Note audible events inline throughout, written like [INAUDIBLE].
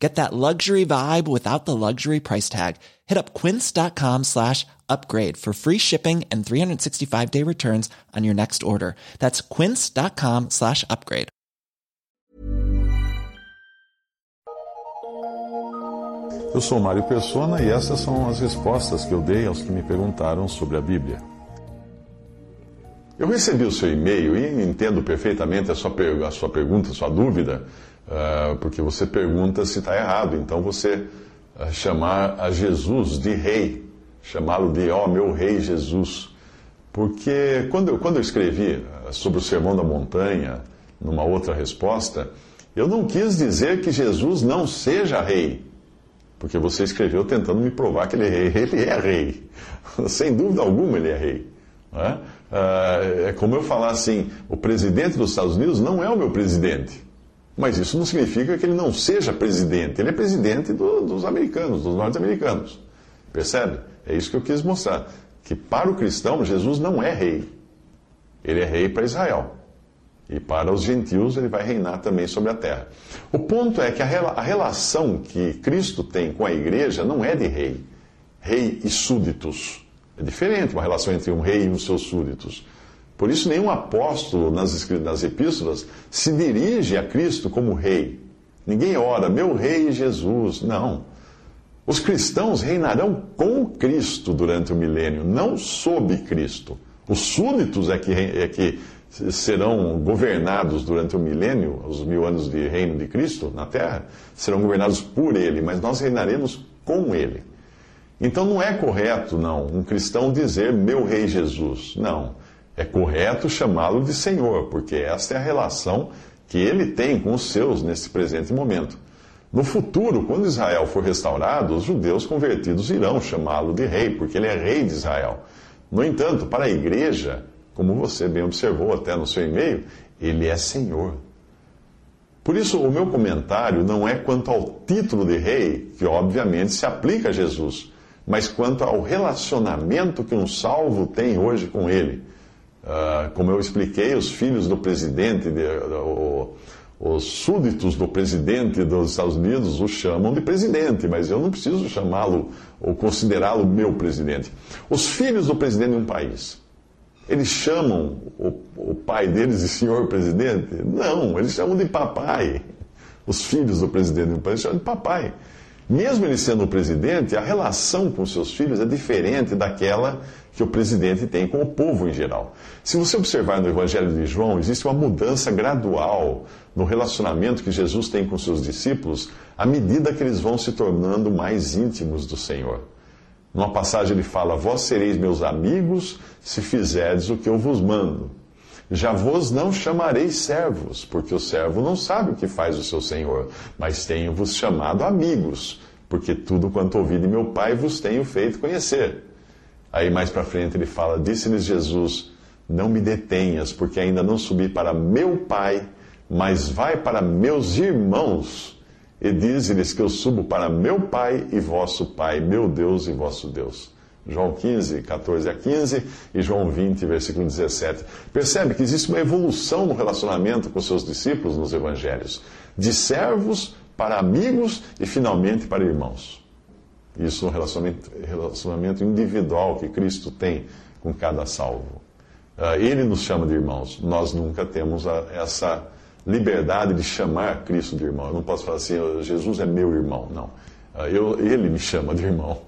Get that luxury vibe without the luxury price tag. Hit up quince.com slash upgrade for free shipping and 365 day returns on your next order. That's quince.com slash upgrade. Eu sou Mário Persona e essas são as respostas que eu dei aos que me perguntaram sobre a Bíblia. Eu recebi o seu e-mail e entendo perfeitamente a sua, a sua pergunta, a sua dúvida, porque você pergunta se está errado. Então você uh, chamar a Jesus de rei, chamá-lo de ó oh, meu rei Jesus. Porque quando eu, quando eu escrevi ah, sobre o Sermão da Montanha, numa outra resposta, eu não quis dizer que Jesus não seja rei. Porque você escreveu tentando me provar que ele é rei. Ele é rei. [LAUGHS] Sem dúvida alguma, ele é rei. É? é como eu falar assim: o presidente dos Estados Unidos não é o meu presidente. Mas isso não significa que ele não seja presidente. Ele é presidente do, dos americanos, dos norte-americanos. Percebe? É isso que eu quis mostrar. Que para o cristão, Jesus não é rei. Ele é rei para Israel. E para os gentios, ele vai reinar também sobre a terra. O ponto é que a, relação que Cristo tem com a igreja não é de rei. Rei e súditos. É diferente uma relação entre um rei e os seus súditos. Por isso, nenhum apóstolo nas, nas epístolas se dirige a Cristo como rei. Ninguém ora, meu rei Jesus. Não. Os cristãos reinarão com Cristo durante o milênio, não sob Cristo. Os súditos é que, é que serão governados durante o milênio, os mil anos de reino de Cristo na terra, serão governados por Ele, mas nós reinaremos com Ele. Então não é correto, não, um cristão dizer meu rei Jesus. Não. É correto chamá-lo de Senhor, porque esta é a relação que ele tem com os seus nesse presente momento. No futuro, quando Israel for restaurado, os judeus convertidos irão chamá-lo de rei, porque ele é rei de Israel. No entanto, para a igreja, como você bem observou até no seu e-mail, ele é Senhor. Por isso, o meu comentário não é quanto ao título de rei, que obviamente se aplica a Jesus, mas quanto ao relacionamento que um salvo tem hoje com ele. Uh, como eu expliquei, os filhos do presidente, de, uh, os súditos do presidente dos Estados Unidos o chamam de presidente, mas eu não preciso chamá-lo ou considerá-lo meu presidente. Os filhos do presidente de um país eles chamam o, o pai deles de senhor presidente? Não, eles chamam de papai. Os filhos do presidente do país chamam de papai. Mesmo ele sendo o presidente, a relação com seus filhos é diferente daquela que o presidente tem com o povo em geral. Se você observar no Evangelho de João, existe uma mudança gradual no relacionamento que Jesus tem com seus discípulos à medida que eles vão se tornando mais íntimos do Senhor. Numa passagem ele fala: Vós sereis meus amigos se fizerdes o que eu vos mando. Já vos não chamareis servos, porque o servo não sabe o que faz o seu senhor, mas tenho-vos chamado amigos, porque tudo quanto ouvi de meu Pai vos tenho feito conhecer. Aí mais para frente ele fala: Disse-lhes Jesus: Não me detenhas, porque ainda não subi para meu Pai, mas vai para meus irmãos e diz-lhes que eu subo para meu Pai e vosso Pai, meu Deus e vosso Deus. João 15, 14 a 15 e João 20, versículo 17. Percebe que existe uma evolução no relacionamento com seus discípulos nos evangelhos, de servos para amigos e finalmente para irmãos. Isso no relacionamento, relacionamento individual que Cristo tem com cada salvo. Ah, ele nos chama de irmãos, nós nunca temos essa liberdade de chamar Cristo de irmão. Eu não posso falar assim, Jesus é meu irmão. Não. Ah, eu, ele me chama de irmão.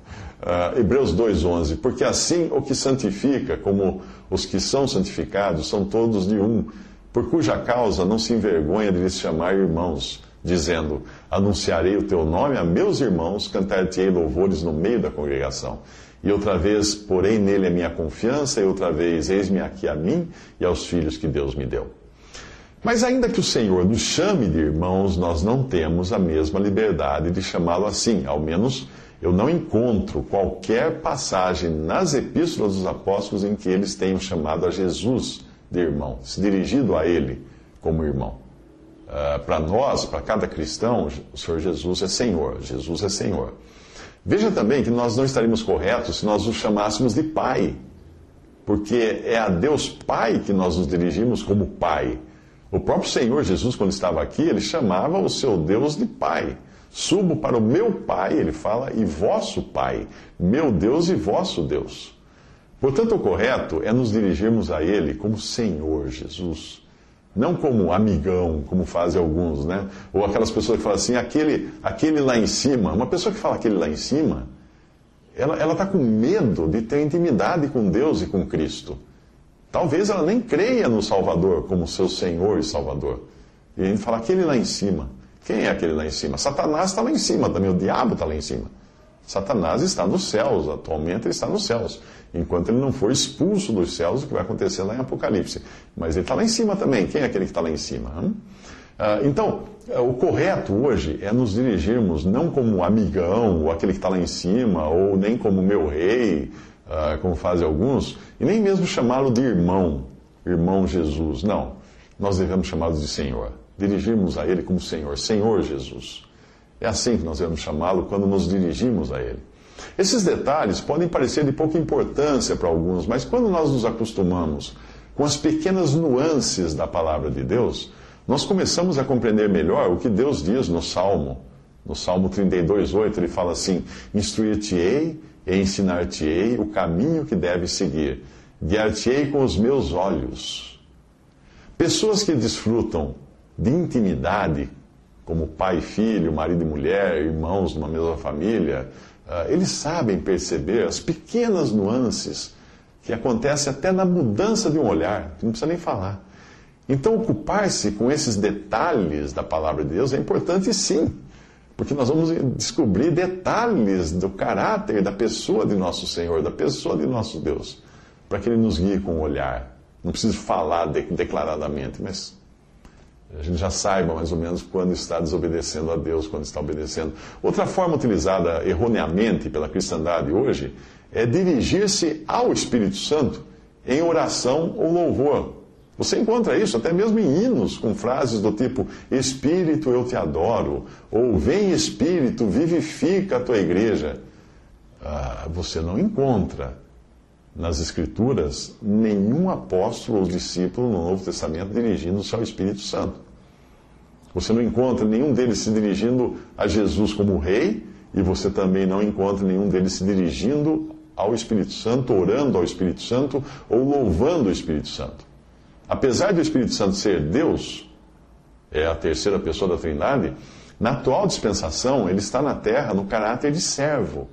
Hebreus 2,11. Porque assim o que santifica, como os que são santificados, são todos de um, por cuja causa não se envergonha de lhes chamar irmãos, dizendo: Anunciarei o teu nome a meus irmãos, cantar-te-ei louvores no meio da congregação. E outra vez, porém nele a minha confiança, e outra vez, eis-me aqui a mim e aos filhos que Deus me deu. Mas ainda que o Senhor nos chame de irmãos, nós não temos a mesma liberdade de chamá-lo assim. Ao menos eu não encontro qualquer passagem nas epístolas dos apóstolos em que eles tenham chamado a Jesus de irmão, se dirigindo a Ele como irmão. Uh, para nós, para cada cristão, o Senhor Jesus é Senhor. Jesus é Senhor. Veja também que nós não estaríamos corretos se nós o chamássemos de Pai, porque é a Deus Pai que nós nos dirigimos como Pai. O próprio Senhor Jesus, quando estava aqui, ele chamava o seu Deus de Pai. Subo para o meu Pai, ele fala, e vosso Pai, meu Deus e vosso Deus. Portanto, o correto é nos dirigirmos a Ele como Senhor Jesus, não como amigão, como fazem alguns, né? Ou aquelas pessoas que falam assim, aquele, aquele lá em cima. Uma pessoa que fala aquele lá em cima, ela está com medo de ter intimidade com Deus e com Cristo. Talvez ela nem creia no Salvador como seu Senhor e Salvador. E a gente fala aquele lá em cima. Quem é aquele lá em cima? Satanás está lá em cima também, o diabo está lá em cima. Satanás está nos céus, atualmente ele está nos céus. Enquanto ele não for expulso dos céus, o que vai acontecer lá em Apocalipse. Mas ele está lá em cima também. Quem é aquele que está lá em cima? Hum? então, é, o correto hoje é nos dirigirmos não como amigão, ou aquele que está lá em cima, ou nem como meu rei, uh, como fazem alguns, e nem mesmo chamá-lo de irmão, irmão Jesus. Não. Nós devemos chamá-lo de Senhor dirigirmos a Ele como Senhor, Senhor Jesus. É assim que nós devemos chamá-lo quando nos dirigimos a Ele. Esses detalhes podem parecer de pouca importância para alguns, mas quando nós nos acostumamos com as pequenas nuances da palavra de Deus, nós começamos a compreender melhor o que Deus diz no Salmo. No Salmo 32,8 ele fala assim: Instruir-te-ei e ensinar-te-ei o caminho que deves seguir, guiar-te-ei com os meus olhos. Pessoas que desfrutam de intimidade, como pai e filho, marido e mulher, irmãos numa mesma família, uh, eles sabem perceber as pequenas nuances que acontecem até na mudança de um olhar, não precisa nem falar. Então, ocupar-se com esses detalhes da palavra de Deus é importante sim, porque nós vamos descobrir detalhes do caráter da pessoa de nosso Senhor, da pessoa de nosso Deus, para que Ele nos guie com o olhar. Não preciso falar declaradamente, mas a gente já saiba mais ou menos quando está desobedecendo a Deus, quando está obedecendo. Outra forma utilizada erroneamente pela cristandade hoje é dirigir-se ao Espírito Santo em oração ou louvor. Você encontra isso até mesmo em hinos com frases do tipo Espírito, eu te adoro, ou Vem Espírito, vivifica a tua igreja. Ah, você não encontra nas Escrituras nenhum apóstolo ou discípulo no Novo Testamento dirigindo-se ao Espírito Santo. Você não encontra nenhum deles se dirigindo a Jesus como rei, e você também não encontra nenhum deles se dirigindo ao Espírito Santo, orando ao Espírito Santo ou louvando o Espírito Santo. Apesar do Espírito Santo ser Deus, é a terceira pessoa da Trindade, na atual dispensação ele está na terra no caráter de servo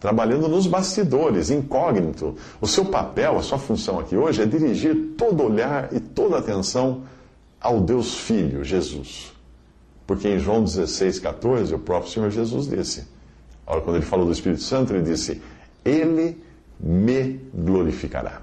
trabalhando nos bastidores, incógnito. O seu papel, a sua função aqui hoje é dirigir todo olhar e toda atenção ao Deus Filho, Jesus. Porque em João 16, 14, o próprio Senhor Jesus disse, olha, quando ele falou do Espírito Santo, ele disse: Ele me glorificará.